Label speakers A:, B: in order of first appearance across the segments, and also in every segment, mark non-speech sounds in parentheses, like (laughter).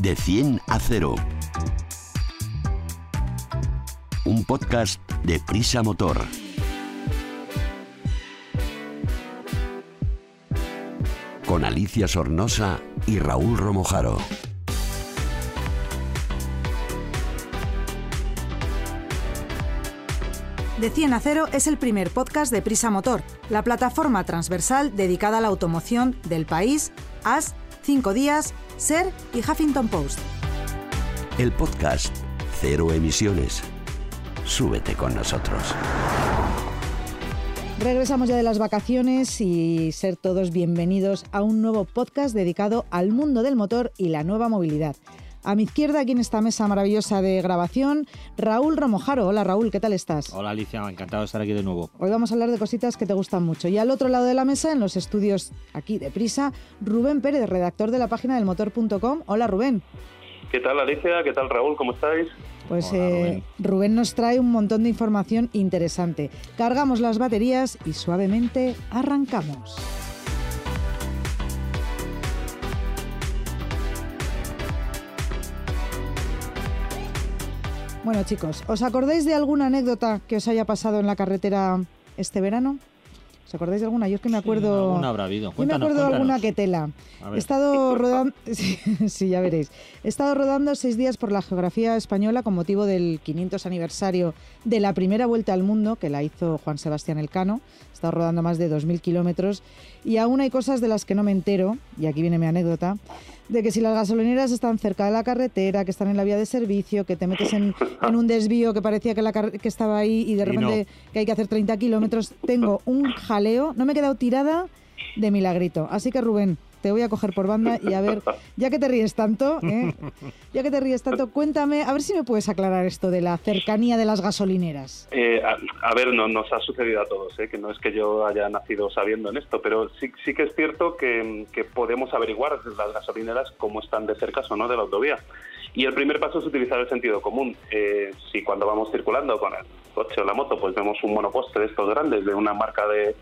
A: De 100 a 0. Un podcast de Prisa Motor. Con Alicia Sornosa y Raúl Romojaro.
B: De 100 a 0 es el primer podcast de Prisa Motor, la plataforma transversal dedicada a la automoción del país, AS, 5 días, SER y Huffington Post.
A: El podcast Cero Emisiones. Súbete con nosotros.
B: Regresamos ya de las vacaciones y ser todos bienvenidos a un nuevo podcast dedicado al mundo del motor y la nueva movilidad. A mi izquierda, aquí en esta mesa maravillosa de grabación, Raúl Romojaro. Hola Raúl, ¿qué tal estás?
C: Hola Alicia, encantado de estar aquí de nuevo.
B: Hoy vamos a hablar de cositas que te gustan mucho. Y al otro lado de la mesa, en los estudios aquí de Prisa, Rubén Pérez, redactor de la página del motor.com. Hola Rubén.
D: ¿Qué tal Alicia? ¿Qué tal Raúl? ¿Cómo estáis?
B: Pues
C: Hola,
B: eh,
C: Rubén.
B: Rubén nos trae un montón de información interesante. Cargamos las baterías y suavemente arrancamos. Bueno chicos, ¿os acordáis de alguna anécdota que os haya pasado en la carretera este verano? ¿Os acordáis de alguna? Yo es que me acuerdo...
C: alguna habrá habido.
B: Yo me
C: Cuéntanos,
B: acuerdo de alguna que tela. He estado rodando, (laughs) sí, sí, ya veréis. He estado rodando seis días por la geografía española con motivo del 500 aniversario de la primera vuelta al mundo que la hizo Juan Sebastián Elcano. He estado rodando más de 2.000 kilómetros y aún hay cosas de las que no me entero, y aquí viene mi anécdota, de que si las gasolineras están cerca de la carretera, que están en la vía de servicio, que te metes en, en un desvío que parecía que, la que estaba ahí y de
C: Y
B: repente que hay que hacer 30 kilómetros, tengo un jaleo, no me he quedado tirada de milagrito. Así que Rubén, te voy a coger por banda y a ver, ya que te ríes tanto, ¿eh? ya que te ríes tanto, cuéntame, a ver si me puedes aclarar esto de la cercanía de las gasolineras.
D: Eh, a, ver, no, nos ha sucedido a todos, ¿eh? que no es que yo haya nacido sabiendo en esto, pero sí, sí que es cierto que, podemos averiguar las gasolineras cómo están de cerca o no de la autovía. Y el primer paso es utilizar el sentido común. Eh, si cuando vamos circulando con el coche o la moto, pues vemos un monoposte de estos grandes de una marca de,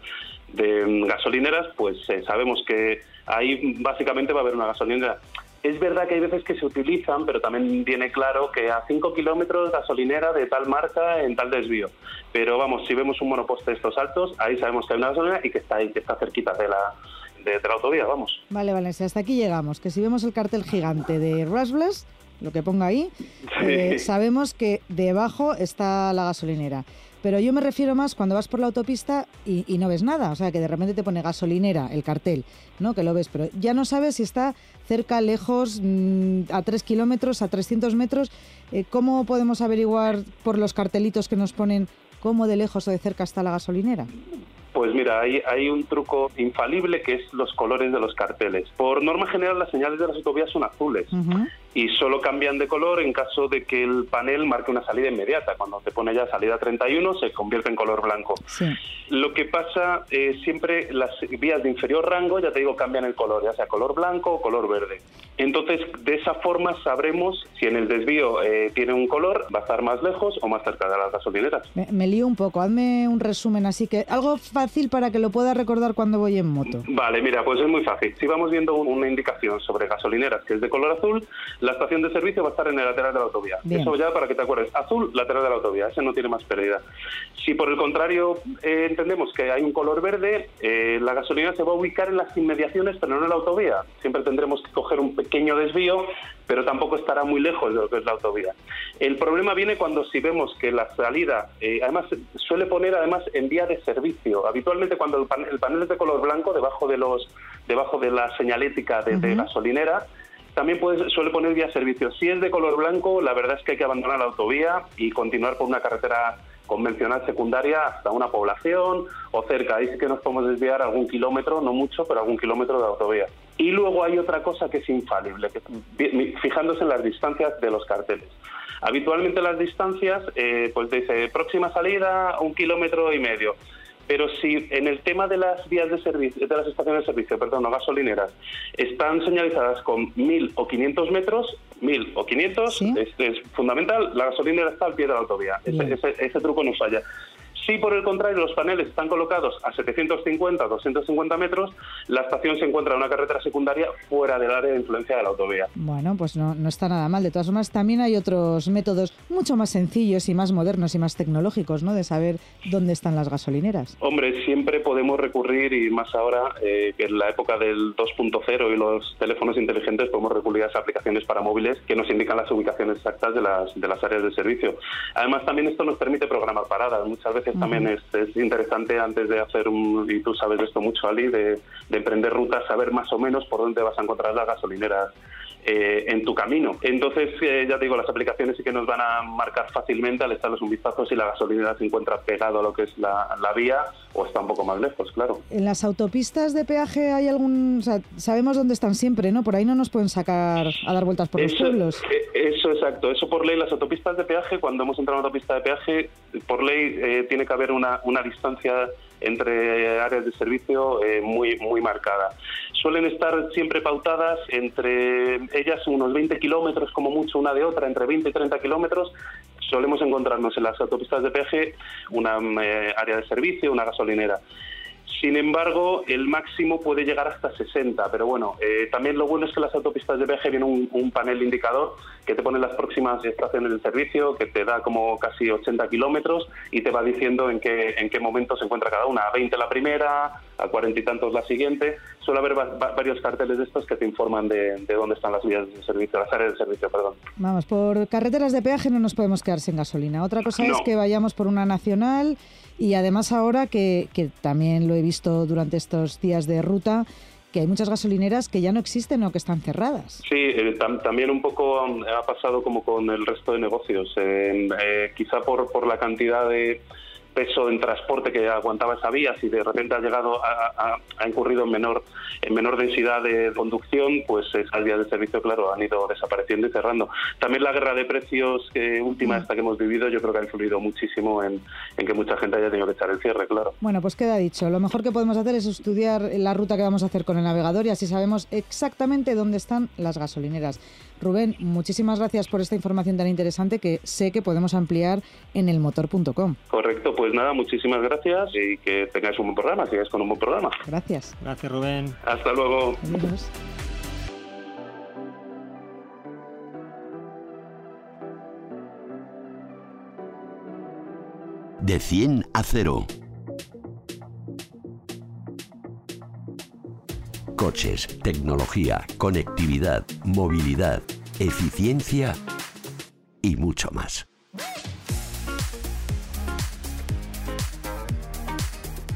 D: gasolineras, pues eh, sabemos que ahí básicamente va a haber una gasolinera. Es verdad que hay veces que se utilizan, pero también viene claro que a 5 kilómetros gasolinera de tal marca en tal desvío. Pero vamos, si vemos un monoposte de estos altos, ahí sabemos que hay una gasolinera y que está ahí, que está cerquita de la, de, de la autovía, vamos.
B: Vale, vale, si hasta aquí llegamos, que si vemos el cartel gigante de Rusbles, lo que ponga ahí, (laughs) eh, sabemos que debajo está la gasolinera. Pero yo me refiero más cuando vas por la autopista y, y no ves nada, o sea, que de repente te pone gasolinera, el cartel, ¿no? Que lo ves, pero ya no sabes si está cerca, lejos, mm, a 3 kilómetros, a 300 metros. Eh, ¿Cómo podemos averiguar por los cartelitos que nos ponen cómo de lejos o de cerca está la gasolinera?
D: Pues mira, hay, hay un truco infalible que es los colores de los carteles. Por norma general, las señales de las autovías son azules. Y solo cambian de color en caso de que el panel marque una salida inmediata. Cuando te pone ya salida 31, se convierte en color blanco.
B: Sí.
D: Lo que pasa eh, siempre las vías de inferior rango, ya te digo, cambian el color, ya sea color blanco o color verde. Entonces, de esa forma sabremos si en el desvío eh, tiene un color, va a estar más lejos o más cerca de las gasolineras.
B: Me, me lío un poco, hazme un resumen así que algo fácil para que lo pueda recordar cuando voy en moto.
D: Vale, mira, pues es muy fácil. Si vamos viendo un- una indicación sobre gasolineras que es de color azul, la estación de servicio va a estar en el lateral de la autovía.
B: Bien.
D: Eso ya para que te acuerdes. Azul, lateral de la autovía. Ese no tiene más pérdida. Si por el contrario eh, entendemos que hay un color verde, eh, la gasolina se va a ubicar en las inmediaciones, pero no en la autovía. Siempre tendremos que coger un pequeño desvío, pero tampoco estará muy lejos de lo que es la autovía. El problema viene cuando si vemos que la salida, eh, además suele poner además en vía de servicio. Habitualmente cuando el, pan- el panel es de color blanco debajo de los debajo de la señalética de, gasolinera, también puede, suele poner vía servicio. Si es de color blanco, la verdad es que hay que abandonar la autovía y continuar por una carretera convencional secundaria hasta una población o cerca. Ahí sí que nos podemos desviar algún kilómetro, no mucho, pero algún kilómetro de autovía. Y luego hay otra cosa que es infalible, que, fijándose en las distancias de los carteles. Habitualmente las distancias, eh, pues dice próxima salida un kilómetro y medio. Pero si en el tema de las vías de servicio, de las estaciones de servicio, perdón, no gasolineras, están señalizadas con 1000 o 500 metros, 1000 o 500,
B: Sí.
D: es, es fundamental, la gasolinera está al pie de la autovía. Ese, ese- ese truco no falla. Si por el contrario los paneles están colocados a 750, 250 metros, la estación se encuentra en una carretera secundaria fuera del área de influencia de la autovía.
B: Bueno, pues no, no está nada mal. De todas formas, también hay otros métodos mucho más sencillos y más modernos y más tecnológicos, ¿no? De saber dónde están las gasolineras.
D: Hombre, siempre podemos recurrir, y más ahora, eh, que en la época del 2.0 y los teléfonos inteligentes, podemos recurrir a esas aplicaciones para móviles que nos indican las ubicaciones exactas de las, de las áreas de servicio. Además, también esto nos permite programar paradas. Muchas veces también es, es, interesante, antes de hacer un, y tú sabes esto mucho, Ali, de, de emprender rutas, saber más o menos por dónde vas a encontrar las gasolineras eh, en tu camino. Entonces, eh, ya te digo, las aplicaciones sí que nos van a marcar fácilmente al echarles un vistazo si la gasolinera se encuentra pegado a lo que es la, la, vía o está un poco más lejos, claro.
B: En las autopistas de peaje hay algún... O sea, sabemos dónde están siempre, ¿no? Por ahí no nos pueden sacar a dar vueltas por
D: eso,
B: los pueblos.
D: Eh, Eso, exacto. Eso por ley, las autopistas de peaje, cuando hemos entrado en una autopista de peaje, por ley eh, tiene que haber una, una distancia entre áreas de servicio eh, muy, muy marcada. Suelen estar siempre pautadas entre ellas unos 20 kilómetros como mucho una de otra, entre 20 y 30 kilómetros. Solemos encontrarnos en las autopistas de peaje una eh, área de servicio, una gasolinera. Sin embargo, el máximo puede llegar hasta 60, pero bueno, eh, también lo bueno es que las autopistas de peaje viene un, un, panel indicador que te pone las próximas estaciones de servicio, que te da como casi 80 kilómetros y te va diciendo en qué, en qué momento se encuentra cada una. A 20 la primera, a 40 y tantos la siguiente. Suele haber va varios carteles de estos que te informan de, de, dónde están las vías de servicio, las áreas de servicio, perdón.
B: Vamos, por carreteras de peaje no nos podemos quedar sin gasolina. Otra cosa no. es que vayamos por una nacional y además ahora que, que también lo he visto durante estos días de ruta, que hay muchas gasolineras que ya no existen o que están cerradas.
D: Sí, eh, tam también un poco ha pasado como con el resto de negocios. Eh, eh, quizá por, por la cantidad de peso en transporte que aguantaba esa vía, si de repente ha llegado a, a, ha incurrido en menor en menor densidad de conducción, pues esas vías de servicio, claro, han ido desapareciendo y cerrando. También la guerra de precios que última esta que hemos vivido, yo creo que ha influido muchísimo en, en que mucha gente haya tenido que echar el cierre, claro.
B: Bueno, pues queda dicho. Lo mejor que podemos hacer es estudiar la ruta que vamos a hacer con el navegador y así sabemos exactamente dónde están las gasolineras. Rubén, muchísimas gracias por esta información tan interesante que sé que podemos ampliar en elmotor.com.
D: Correcto, pues nada, muchísimas gracias y que tengáis un buen programa, sigáis con un buen programa.
B: Gracias.
C: Gracias, Rubén.
D: Hasta luego.
B: Adiós.
A: De 100 a 0. Coches, tecnología, conectividad, movilidad, eficiencia y mucho más.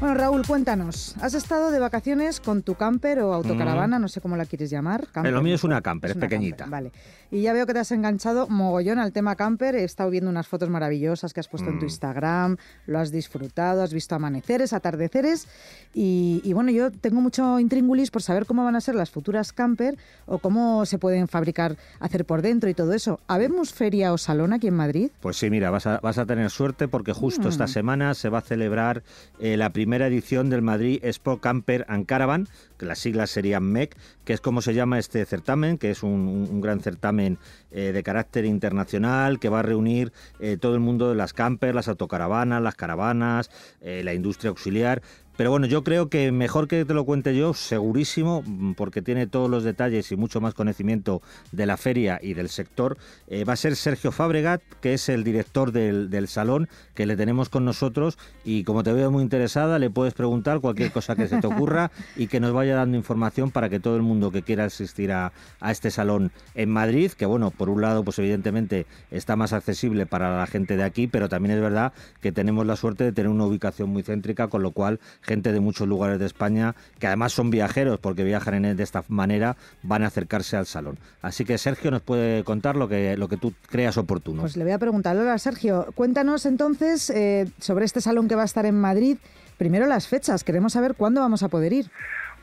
B: Bueno, Raúl, cuéntanos. ¿Has estado de vacaciones con tu camper o autocaravana? Mm. No sé cómo la quieres llamar.
C: Camper, lo mío es una camper, es, pequeñita.
B: Camper, vale. Y ya veo que te has enganchado mogollón al tema camper. He estado viendo unas fotos maravillosas que has puesto mm. en tu Instagram. Lo has disfrutado, has visto amaneceres, atardeceres. Y, y, bueno, yo tengo mucho intríngulis por saber cómo van a ser las futuras camper o cómo se pueden fabricar, hacer por dentro y todo eso. ¿Habemos feria o salón aquí en Madrid?
C: Pues sí, mira, vas a, vas a tener suerte porque justo mm. esta semana se va a celebrar eh, la primera primera edición del Madrid Expo Camper and Caravan, que las siglas serían MEC, que es como se llama este certamen, que es un, gran certamen eh, de carácter internacional que va a reunir eh, todo el mundo de las campers, las autocaravanas, las caravanas, eh, la industria auxiliar. Pero bueno, yo creo que mejor que te lo cuente yo, segurísimo, porque tiene todos los detalles y mucho más conocimiento de la feria y del sector, eh, va a ser Sergio Fabregat, que es el director del, del, salón, que le tenemos con nosotros y como te veo muy interesada, le puedes preguntar cualquier cosa que se te ocurra (laughs) y que nos vaya dando información para que todo el mundo que quiera asistir a, a este salón en Madrid, que bueno, por un lado, pues evidentemente está más accesible para la gente de aquí, pero también es verdad que tenemos la suerte de tener una ubicación muy céntrica, con lo cual gente de muchos lugares de España, que además son viajeros porque viajan en, de esta manera, van a acercarse al salón. Así que Sergio nos puede contar lo que, lo que tú creas oportuno.
B: Pues le voy a preguntar. Ahora, Sergio, cuéntanos entonces eh, sobre este salón que va a estar en Madrid. Primero las fechas, queremos saber cuándo vamos a poder ir.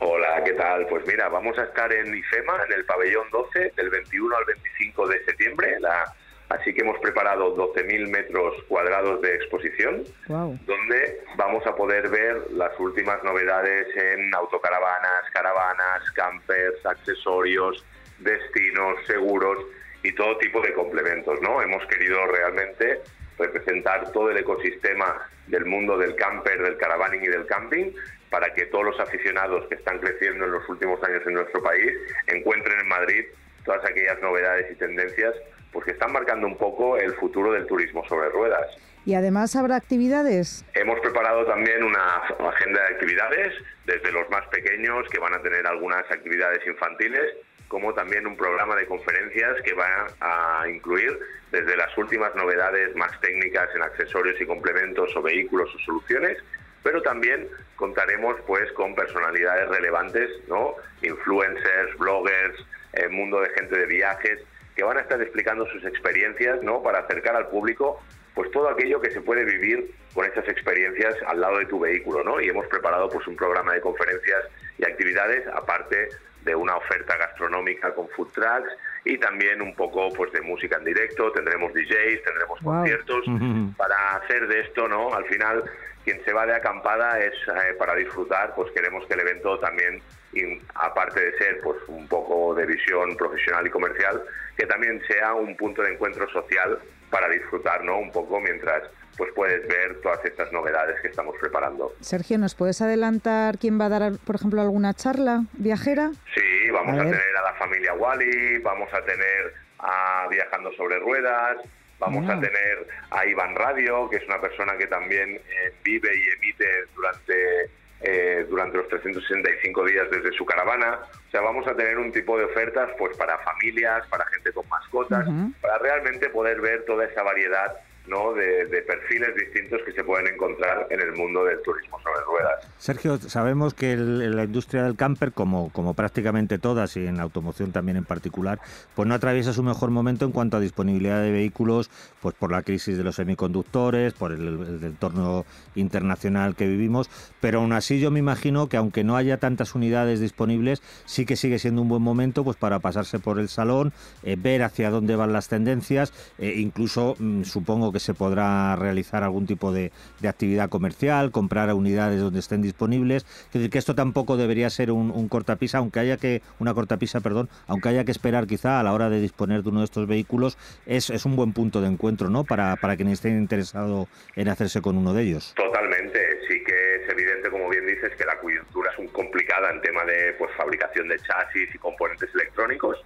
E: Hola, ¿qué tal? Pues mira, vamos a estar en IFEMA, en el pabellón 12, del 21 al 25 de septiembre. La, así que hemos preparado 12.000 metros cuadrados de exposición,
B: wow.
E: donde vamos a poder ver las últimas novedades en autocaravanas, caravanas, campers, accesorios, destinos, seguros y todo tipo de complementos, ¿no? Hemos querido realmente representar todo el ecosistema del mundo del camper, del caravaning y del camping, para que todos los aficionados que están creciendo en los últimos años en nuestro país encuentren en Madrid todas aquellas novedades y tendencias pues que están marcando un poco el futuro del turismo sobre ruedas.
B: Y además habrá actividades.
E: Hemos preparado también una agenda de actividades, desde los más pequeños, que van a tener algunas actividades infantiles, como también un programa de conferencias que va a incluir desde las últimas novedades más técnicas en accesorios y complementos o vehículos o soluciones, pero también contaremos pues con personalidades relevantes, ¿no? Influencers, bloggers, el eh, mundo de gente de viajes que van a estar explicando sus experiencias, ¿no? Para acercar al público pues todo aquello que se puede vivir con esas experiencias al lado de tu vehículo, ¿no? Y hemos preparado pues un programa de conferencias y actividades aparte de una oferta gastronómica con food trucks y también un poco pues de música en directo, tendremos DJs, tendremos conciertos (laughs) para hacer de esto, ¿no? Al final quien se va de acampada es eh, para disfrutar, pues queremos que el evento también y aparte de ser pues un poco de visión profesional y comercial, que también sea un punto de encuentro social para disfrutar, ¿no? Un poco mientras pues puedes ver todas estas novedades que estamos preparando.
B: Sergio, ¿nos puedes adelantar quién va a dar, por ejemplo, alguna charla viajera?
E: Sí, vamos a, tener a la familia Wally, vamos a tener a Viajando sobre Ruedas, vamos a tener a Iván Radio, que es una persona que también eh, vive y emite durante eh, durante los 365 días desde su caravana. O sea, vamos a tener un tipo de ofertas pues para familias, para gente con mascotas, para realmente poder ver toda esa variedad ¿no? De, perfiles distintos que se pueden encontrar en el mundo del turismo sobre ruedas.
C: Sergio, sabemos que la industria del camper, como, como prácticamente todas y en automoción también en particular, pues no atraviesa su mejor momento en cuanto a disponibilidad de vehículos, pues por la crisis de los semiconductores, por el, entorno internacional que vivimos, pero aún así yo me imagino que aunque no haya tantas unidades disponibles, sí que sigue siendo un buen momento pues para pasarse por el salón, eh, ver hacia dónde van las tendencias, e incluso mm, supongo que se podrá realizar algún tipo de, actividad comercial, comprar unidades donde estén disponibles. Es decir, que esto tampoco debería ser un, cortapisa, aunque haya que, una cortapisa, perdón, aunque haya que esperar quizá a la hora de disponer de uno de estos vehículos, es, es un buen punto de encuentro, ¿no? Para, para quien esté interesado en hacerse con uno de ellos.
E: Totalmente, sí que es evidente, como bien dices, que la coyuntura es un complicada en tema de pues, fabricación de chasis y componentes electrónicos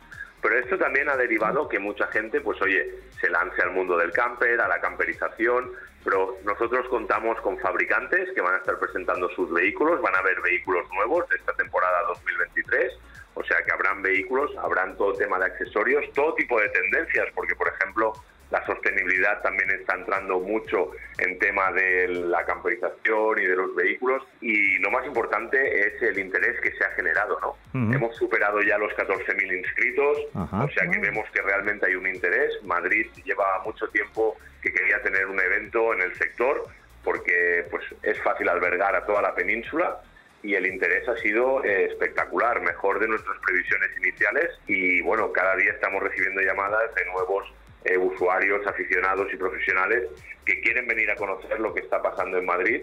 E: pero esto también ha derivado que mucha gente, pues oye, se lance al mundo del camper, a la camperización, pero nosotros contamos con fabricantes que van a estar presentando sus vehículos, van a haber vehículos nuevos de esta temporada 2023, o sea que habrán vehículos, habrán todo tema de accesorios, todo tipo de tendencias, porque por ejemplo la sostenibilidad también está entrando mucho en tema de la camperización y de los vehículos y lo más importante es el interés que se ha generado, ¿no? Hemos superado ya los 14.000 inscritos, o sea que vemos que realmente hay un interés. Madrid lleva mucho tiempo que quería tener un evento en el sector porque pues es fácil albergar a toda la península y el interés ha sido eh, espectacular, mejor de nuestras previsiones iniciales y bueno, cada día estamos recibiendo llamadas de nuevos eh, usuarios, aficionados y profesionales que quieren venir a conocer lo que está pasando en Madrid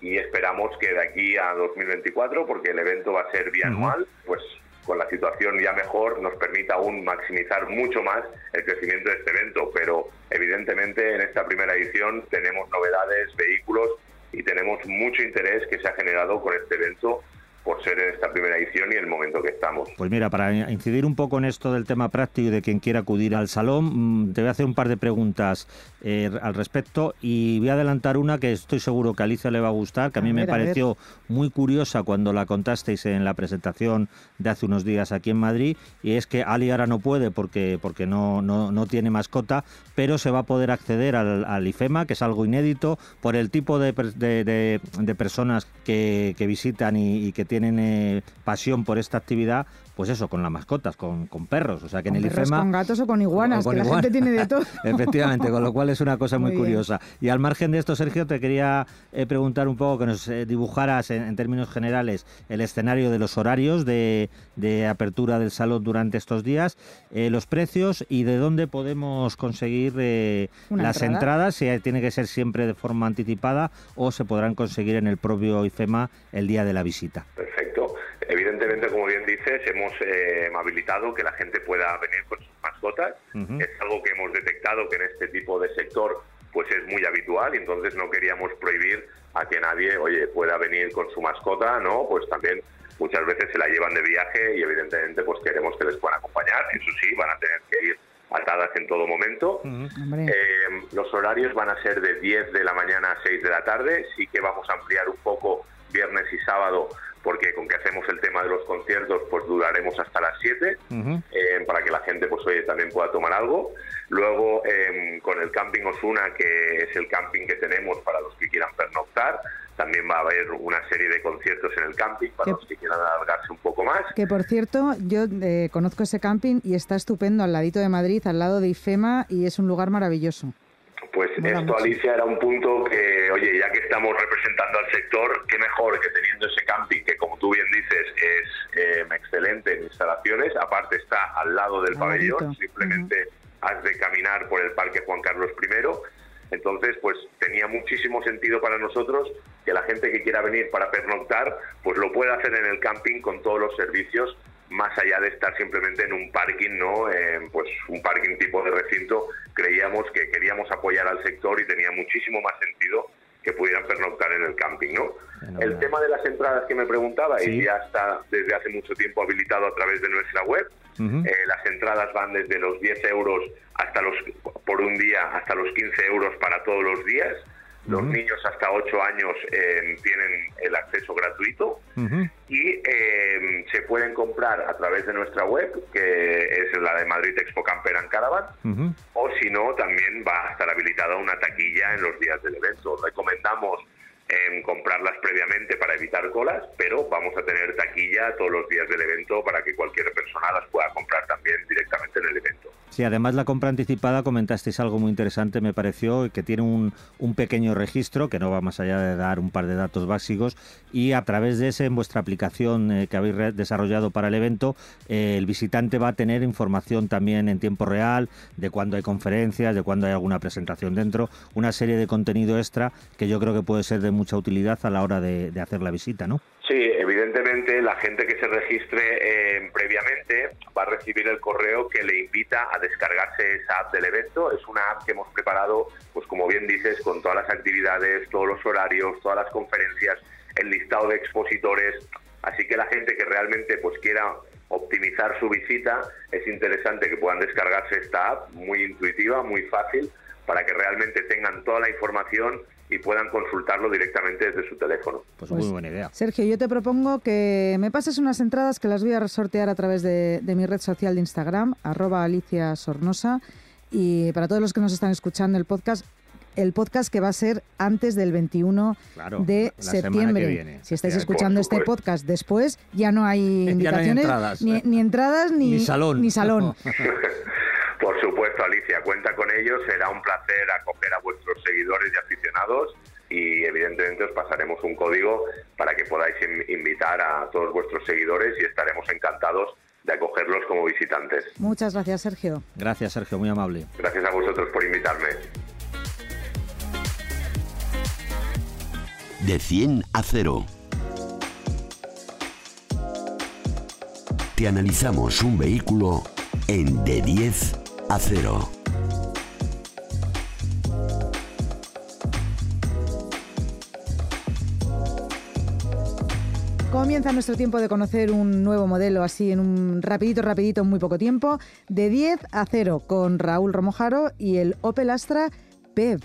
E: y esperamos que de aquí a 2024, porque el evento va a ser bianual, pues con la situación ya mejor nos permita aún maximizar mucho más el crecimiento de este evento, pero evidentemente en esta primera edición tenemos novedades, vehículos y tenemos mucho interés que se ha generado con este evento por ser en esta primera edición y el momento que estamos.
C: Pues mira, para incidir un poco en esto del tema práctico y de quien quiera acudir al salón, mm, te voy a hacer un par de preguntas eh, al respecto y voy a adelantar una que estoy seguro que a Alicia le va a gustar, que a mí me pareció muy curiosa cuando la contasteis en la presentación de hace unos días aquí en Madrid, y es que Ali ahora no puede porque, porque no, no, no tiene mascota, pero se va a poder acceder al, IFEMA, que es algo inédito, por el tipo de, de, de, personas que, que visitan y, y que tienen tienen eh, pasión por esta actividad, pues eso, con las mascotas, con, perros. O sea que en el IFEMA.
B: Con gatos o con iguanas, que la gente tiene de (laughs) todo.
C: Efectivamente, con lo cual es una cosa muy, curiosa. Y al margen de esto, Sergio, te quería eh, preguntar un poco que nos eh, dibujaras en, términos generales el escenario de los horarios de, apertura del salón durante estos días, los precios y de dónde podemos conseguir las entradas, si tiene que ser siempre de forma anticipada o se podrán conseguir en el propio IFEMA el día de la visita.
E: Perfecto. Evidentemente, como dices, hemos eh, habilitado que la gente pueda venir con sus mascotas. Es algo que hemos detectado que en este tipo de sector pues es muy habitual y entonces no queríamos prohibir a que nadie, oye, pueda venir con su mascota, ¿no? Pues también muchas veces se la llevan de viaje y evidentemente pues queremos que les puedan acompañar, eso sí, van a tener que ir atadas en todo momento. Eh, los horarios van a ser de 10 de la mañana a 6 de la tarde, sí que vamos a ampliar un poco viernes y sábado porque con que hacemos el tema de los conciertos, pues duraremos hasta las 7, eh, para que la gente, pues oye, también pueda tomar algo. Luego, em, con el Camping Osuna, que es el camping que tenemos para los que quieran pernoctar, también va a haber una serie de conciertos en el camping para los que quieran alargarse un poco más.
B: Que por cierto, yo eh, conozco ese camping y está estupendo al ladito de Madrid, al lado de IFEMA, y es un lugar maravilloso.
E: Pues esto, Alicia, era un punto que, oye, ya que estamos representando al sector, qué mejor que teniendo ese camping, que como tú bien dices, es eh, excelente en instalaciones, aparte está al lado del pabellón, simplemente has de caminar por el Parque Juan Carlos I. Entonces, pues tenía muchísimo sentido para nosotros que la gente que quiera venir para pernoctar, pues lo pueda hacer en el camping con todos los servicios más allá de estar simplemente en un parking, ¿no? pues un parking tipo de recinto, creíamos que queríamos apoyar al sector y tenía muchísimo más sentido que pudieran pernoctar en el camping, ¿no? El tema de las entradas que me preguntaba, y ya está desde hace mucho tiempo habilitado a través de nuestra web. Eh, las entradas van desde los 10 euros hasta los por un día hasta los 15 euros para todos los días. Los niños hasta 8 años eh, tienen el acceso gratuito y eh, se pueden comprar a través de nuestra web, que es la de Madrid Expo Camper and Caravan, o si no, también va a estar habilitada una taquilla en los días del evento. Recomendamos en comprarlas previamente para evitar colas, pero vamos a tener taquilla todos los días del evento para que cualquier persona las pueda comprar también directamente en el evento.
C: Sí, además la compra anticipada comentasteis algo muy interesante, me pareció, que tiene un, un, pequeño registro que no va más allá de dar un par de datos básicos y a través de ese en vuestra aplicación eh, que habéis desarrollado para el evento, eh, el visitante va a tener información también en tiempo real de cuándo hay conferencias, de cuándo hay alguna presentación dentro, una serie de contenido extra que yo creo que puede ser de mucha utilidad a la hora de, hacer la visita, ¿no?
E: Sí, evidentemente la gente que se registre eh, previamente va a recibir el correo que le invita a descargarse esa app del evento. Es una app que hemos preparado, pues como bien dices, con todas las actividades, todos los horarios, todas las conferencias, el listado de expositores. Así que la gente que realmente pues quiera optimizar su visita, es interesante que puedan descargarse esta app, muy intuitiva, muy fácil, para que realmente tengan toda la información y puedan consultarlo directamente desde su teléfono.
C: Pues, muy pues, buena idea.
B: Sergio, yo te propongo que me pases unas entradas que las voy a resortear a través de, mi red social de Instagram, arroba Alicia Sornosa. Y para todos los que nos están escuchando el podcast, el podcast que va a ser antes del 21 de septiembre. Si estáis escuchando este podcast después, ya no hay (laughs) invitaciones, ni, entradas, ni,
C: salón.
B: Ni salón. (laughs)
E: Por supuesto, Alicia, cuenta con ellos. Será un placer acoger a vuestros seguidores y aficionados y evidentemente os pasaremos un código para que podáis invitar a todos vuestros seguidores y estaremos encantados de acogerlos como visitantes.
B: Muchas gracias, Sergio.
C: Gracias, Sergio, muy amable.
E: Gracias a vosotros por invitarme.
A: De 100 a 0. Te analizamos un vehículo en De 10 a cero.
B: Comienza nuestro tiempo de conocer un nuevo modelo así en un rapidito, rapidito, en muy poco tiempo, de 10 a 0 con Raúl Romojaro y el Opel Astra Pep.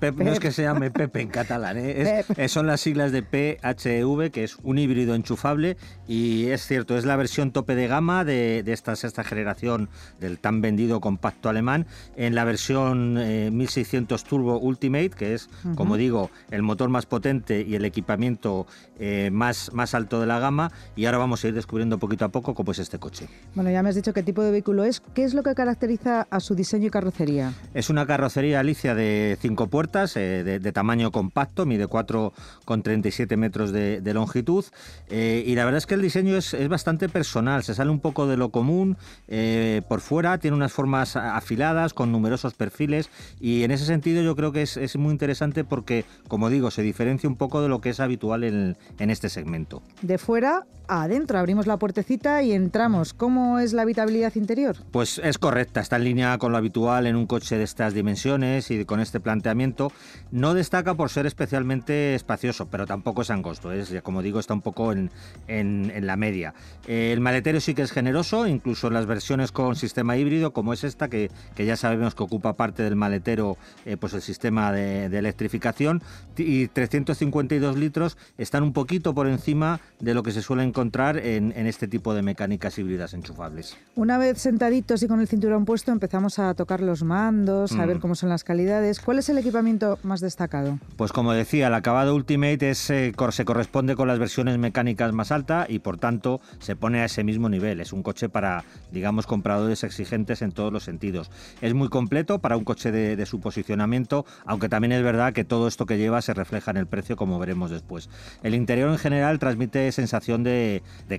C: Pep, no es que se llame Pep en catalán, ¿eh? son las siglas de PHEV, que es un híbrido enchufable y es cierto, es la versión tope de gama de, esta sexta generación del tan vendido compacto alemán. En la versión 1600 eh, Turbo Ultimate, que es, como digo, el motor más potente y el equipamiento eh, más, más alto de la gama. Y ahora vamos a ir descubriendo poquito a poco cómo es este coche.
B: Bueno, ya me has dicho qué tipo de vehículo es. ¿Qué es lo que caracteriza a su diseño y carrocería?
C: Es una carrocería, Alicia, de cinco puertas, eh, de, tamaño compacto, mide 4,37 metros de, longitud. Eh, y la verdad es que el diseño es, bastante personal, se sale un poco de lo común. Eh, por fuera tiene unas formas afiladas con numerosos perfiles y en ese sentido yo creo que es, muy interesante porque, como digo, se diferencia un poco de lo que es habitual en, en este segmento.
B: De fuera adentro, abrimos la puertecita y entramos. ¿Cómo es la habitabilidad interior?
C: Pues es correcta, está en línea con lo habitual en un coche de estas dimensiones y con este planteamiento. No destaca por ser especialmente espacioso, pero tampoco es angosto. Es, como digo, está un poco en, la media. el maletero sí que es generoso, incluso en las versiones con sistema híbrido, como es esta, que, ya sabemos que ocupa parte del maletero, eh, pues el sistema de, electrificación, y 352 litros están un poquito por encima de lo que se suele encontrar en, en este tipo de mecánicas híbridas enchufables.
B: Una vez sentaditos y con el cinturón puesto, empezamos a tocar los mandos, a ver mm. cómo son las calidades. ¿Cuál es el equipamiento más destacado?
C: Pues como decía, el acabado Ultimate es, eh, se corresponde con las versiones mecánicas más altas y por tanto se pone a ese mismo nivel. Es un coche para, digamos, compradores exigentes en todos los sentidos. Es muy completo para un coche de, su posicionamiento, aunque también es verdad que todo esto que lleva se refleja en el precio, como veremos después. El interior en general transmite sensación de,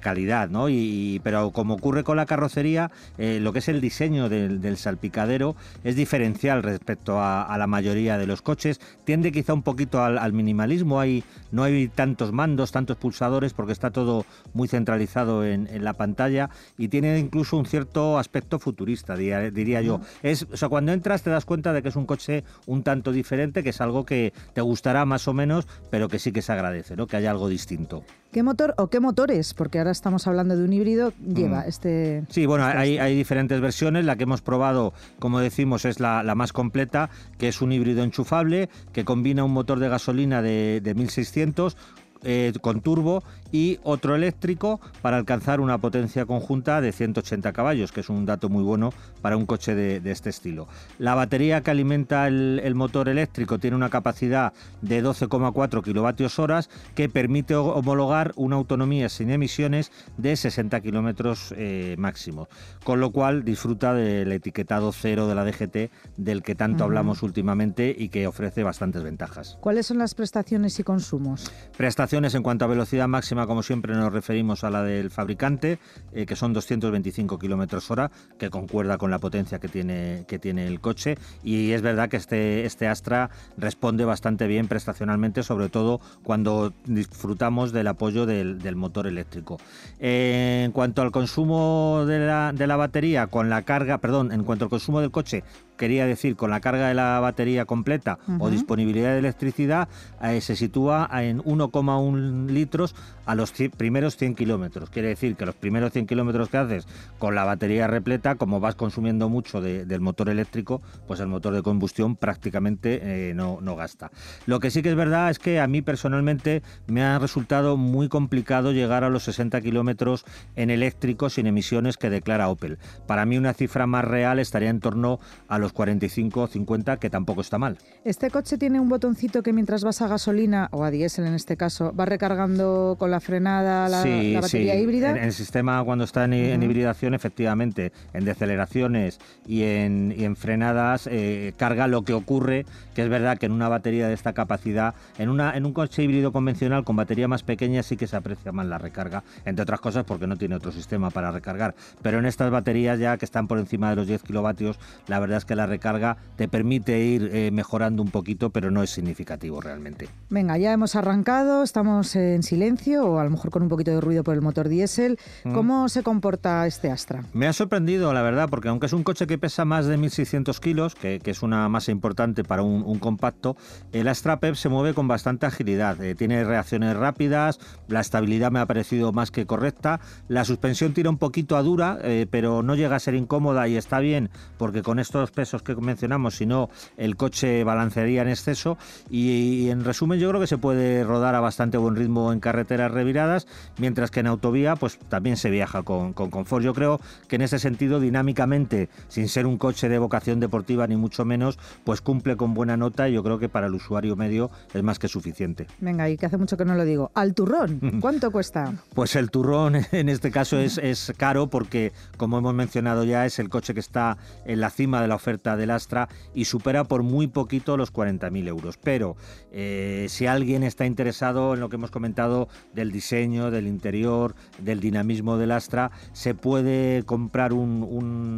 C: calidad, ¿no? Y, pero como ocurre con la carrocería, eh, lo que es el diseño del, salpicadero es diferencial respecto a, la mayoría de los coches. Tiende quizá un poquito al, minimalismo, hay, no hay tantos mandos, tantos pulsadores, porque está todo muy centralizado en, la pantalla y tiene incluso un cierto aspecto futurista, diría, yo. Es, o sea, cuando entras te das cuenta de que es un coche un tanto diferente, que es algo que te gustará más o menos, pero que sí que se agradece, ¿no? que haya algo distinto.
B: ¿Qué motor o qué motores? Porque ahora estamos hablando de un híbrido, lleva mm. este...
C: Sí, bueno, este hay, hay, diferentes versiones. La que hemos probado, como decimos, es la, la, más completa, que es un híbrido enchufable, que combina un motor de gasolina de, de 1600 eh, con turbo y otro eléctrico para alcanzar una potencia conjunta de 180 caballos, que es un dato muy bueno para un coche de, este estilo. La batería que alimenta el, motor eléctrico tiene una capacidad de 12,4 kilovatios horas que permite homologar una autonomía sin emisiones de 60 kilómetros eh, máximo, con lo cual disfruta del etiquetado cero de la DGT del que tanto hablamos últimamente y que ofrece bastantes ventajas.
B: ¿Cuáles son las prestaciones y consumos?
C: Prestaciones en cuanto a velocidad máxima, como siempre, nos referimos a la del fabricante, eh, que son 225 kilómetros hora, que concuerda con la potencia que tiene, que tiene el coche. Y es verdad que este, este Astra responde bastante bien prestacionalmente, sobre todo cuando disfrutamos del apoyo del, motor eléctrico. En cuanto al consumo de la, de la batería, con la carga, perdón, en cuanto al consumo del coche quería decir con la carga de la batería completa o disponibilidad de electricidad, eh, se sitúa en 1,1 litros a los primeros 100 kilómetros. Quiere decir que los primeros 100 kilómetros que haces con la batería repleta, como vas consumiendo mucho del motor eléctrico, pues el motor de combustión prácticamente eh, no, no gasta. Lo que sí que es verdad es que a mí personalmente me ha resultado muy complicado llegar a los 60 kilómetros en eléctrico sin emisiones que declara Opel. Para mí una cifra más real estaría en torno a los 45 o 50, que tampoco está mal.
B: Este coche tiene un botoncito que mientras vas a gasolina, o a diésel en este caso, va recargando con la frenada la, batería híbrida.
C: En, el sistema cuando está en, hibridación, efectivamente, en deceleraciones y en, y en frenadas, eh, carga lo que ocurre, que es verdad que en una batería de esta capacidad, en, una, en un coche híbrido convencional con batería más pequeña sí que se aprecia más la recarga, entre otras cosas porque no tiene otro sistema para recargar. Pero en estas baterías ya que están por encima de los 10 kilovatios, la verdad es que la recarga te permite ir eh, mejorando un poquito, pero no es significativo realmente.
B: Venga, ya hemos arrancado, estamos en silencio o a lo mejor con un poquito de ruido por el motor diésel. Mm. ¿Cómo se comporta este Astra?
C: Me ha sorprendido, la verdad, porque aunque es un coche que pesa más de 1.600 kilos, que, es una masa importante para un, compacto, el Astra PEP se mueve con bastante agilidad. Eh, tiene reacciones rápidas, la estabilidad me ha parecido más que correcta, la suspensión tira un poquito a dura, eh, pero no llega a ser incómoda y está bien, porque con estos pesos que mencionamos, si no el coche balancearía en exceso y, en resumen yo creo que se puede rodar a bastante buen ritmo en carreteras reviradas, mientras que en autovía pues también se viaja con, con confort. Yo creo que en ese sentido dinámicamente, sin ser un coche de vocación deportiva ni mucho menos, pues cumple con buena nota y yo creo que para el usuario medio es más que suficiente.
B: Venga, y que hace mucho que no lo digo. Al turrón, (laughs) ¿cuánto cuesta?
C: Pues el turrón (laughs) en este caso es, es caro porque, como hemos mencionado ya, es el coche que está en la cima de la oferta del Astra y supera por muy poquito los 40.000 euros. Pero eh, si alguien está interesado en lo que hemos comentado del diseño, del interior, del dinamismo del Astra, se puede comprar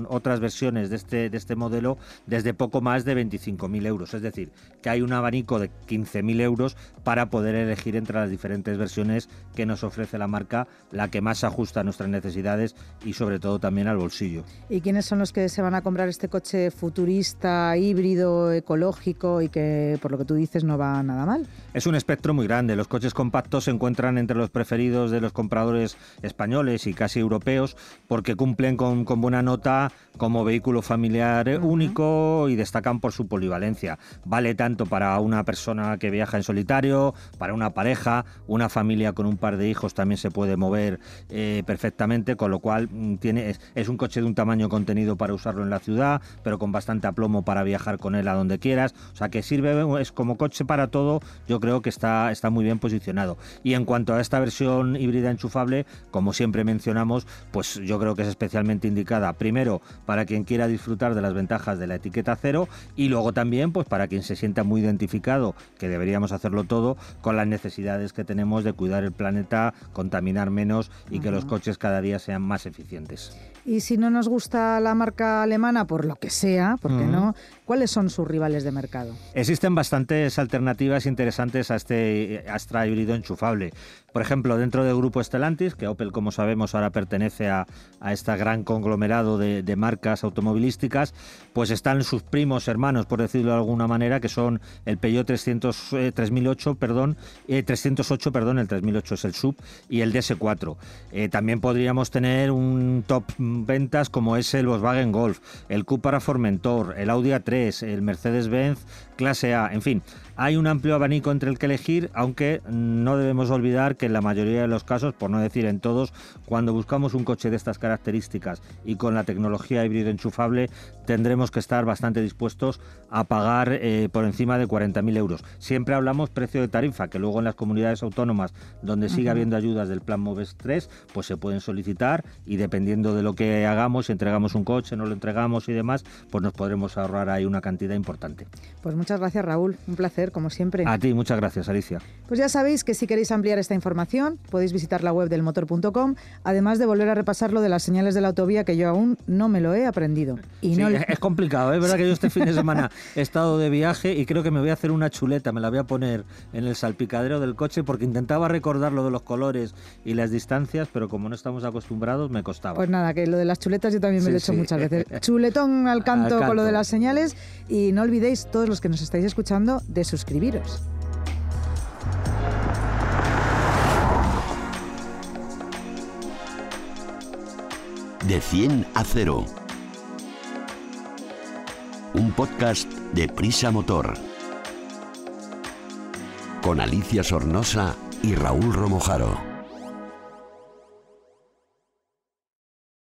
C: otras versiones de este, de este modelo desde poco más de 25.000 euros. Es decir, que hay un abanico de 15.000 euros para poder elegir entre las diferentes versiones que nos ofrece la marca, la que más ajusta a nuestras necesidades y sobre todo también al bolsillo.
B: ¿Y quiénes son los que se van a comprar este coche futurista, híbrido, ecológico y que por lo que tú dices no va nada mal.
C: Es un espectro muy grande. Los coches compactos se encuentran entre los preferidos de los compradores españoles y casi europeos porque cumplen con, buena nota como vehículo familiar único y destacan por su polivalencia. Vale tanto para una persona que viaja en solitario, para una pareja, una familia con un par de hijos también se puede mover eh, perfectamente, con lo cual mm, tiene, es, un coche de un tamaño contenido para usarlo en la ciudad, pero con bastante aplomo para viajar con él a donde quieras. O sea que sirve, es como coche para todo, yo creo que está, está muy bien posicionado. Y en cuanto a esta versión híbrida enchufable, como siempre mencionamos, pues yo creo que es especialmente indicada, primero, para quien quiera disfrutar de las ventajas de la etiqueta cero y luego también pues para quien se sienta muy identificado, que deberíamos hacerlo todo, con las necesidades que tenemos de cuidar el planeta, contaminar menos y que los coches cada día sean más eficientes.
B: Y si no nos gusta la marca alemana, por lo que sea, ¿por qué no? ¿Cuáles son sus rivales de mercado?
C: Existen bastantes alternativas interesantes a este Astra híbrido enchufable. Por ejemplo, dentro del grupo Stellantis, que Opel, como sabemos, ahora pertenece a, a este gran conglomerado de, marcas automovilísticas, pues están sus primos hermanos, por decirlo de alguna manera, que son el Peugeot 300, 3008, eh, perdón, 308, eh, perdón, el 3008 es el sub, y el DS4. Eh, también podríamos tener un top ventas como es el Volkswagen Golf, el Cupra Formentor, el Audi A3, el Mercedes-Benz clase A, en fin, hay un amplio abanico entre el que elegir, aunque no debemos olvidar que en la mayoría de los casos, por no decir en todos, cuando buscamos un coche de estas características y con la tecnología híbrido enchufable, tendremos que estar bastante dispuestos a pagar eh, por encima de 40.000 euros. Siempre hablamos precio de tarifa, que luego en las comunidades autónomas donde sigue habiendo ayudas del Plan MOVES 3, pues se pueden solicitar y dependiendo de lo que hagamos, si entregamos un coche, no lo entregamos y demás, pues nos podremos ahorrar ahí una cantidad importante.
B: Pues muchas gracias Raúl, un placer como siempre.
C: A ti, muchas gracias, Alicia.
B: Pues ya sabéis que si queréis ampliar esta información, podéis visitar la web del motor.com, además de volver a repasar lo de las señales de la autovía, que yo aún no me lo he aprendido.
C: Y no Es complicado, ¿eh? es verdad que yo este fin de semana he estado de viaje y creo que me voy a hacer una chuleta, me la voy a poner en el salpicadero del coche porque intentaba recordar lo de los colores y las distancias, pero como no estamos acostumbrados, me costaba.
B: Pues nada, que lo de las chuletas yo también me lo he hecho muchas veces. (laughs) Chuletón al canto, al canto, con lo de las señales y no olvidéis, todos los que nos estáis escuchando, de su suscribiros.
A: De 100 a 0. Un podcast de Prisa Motor. Con Alicia Sornosa y Raúl Romojaro.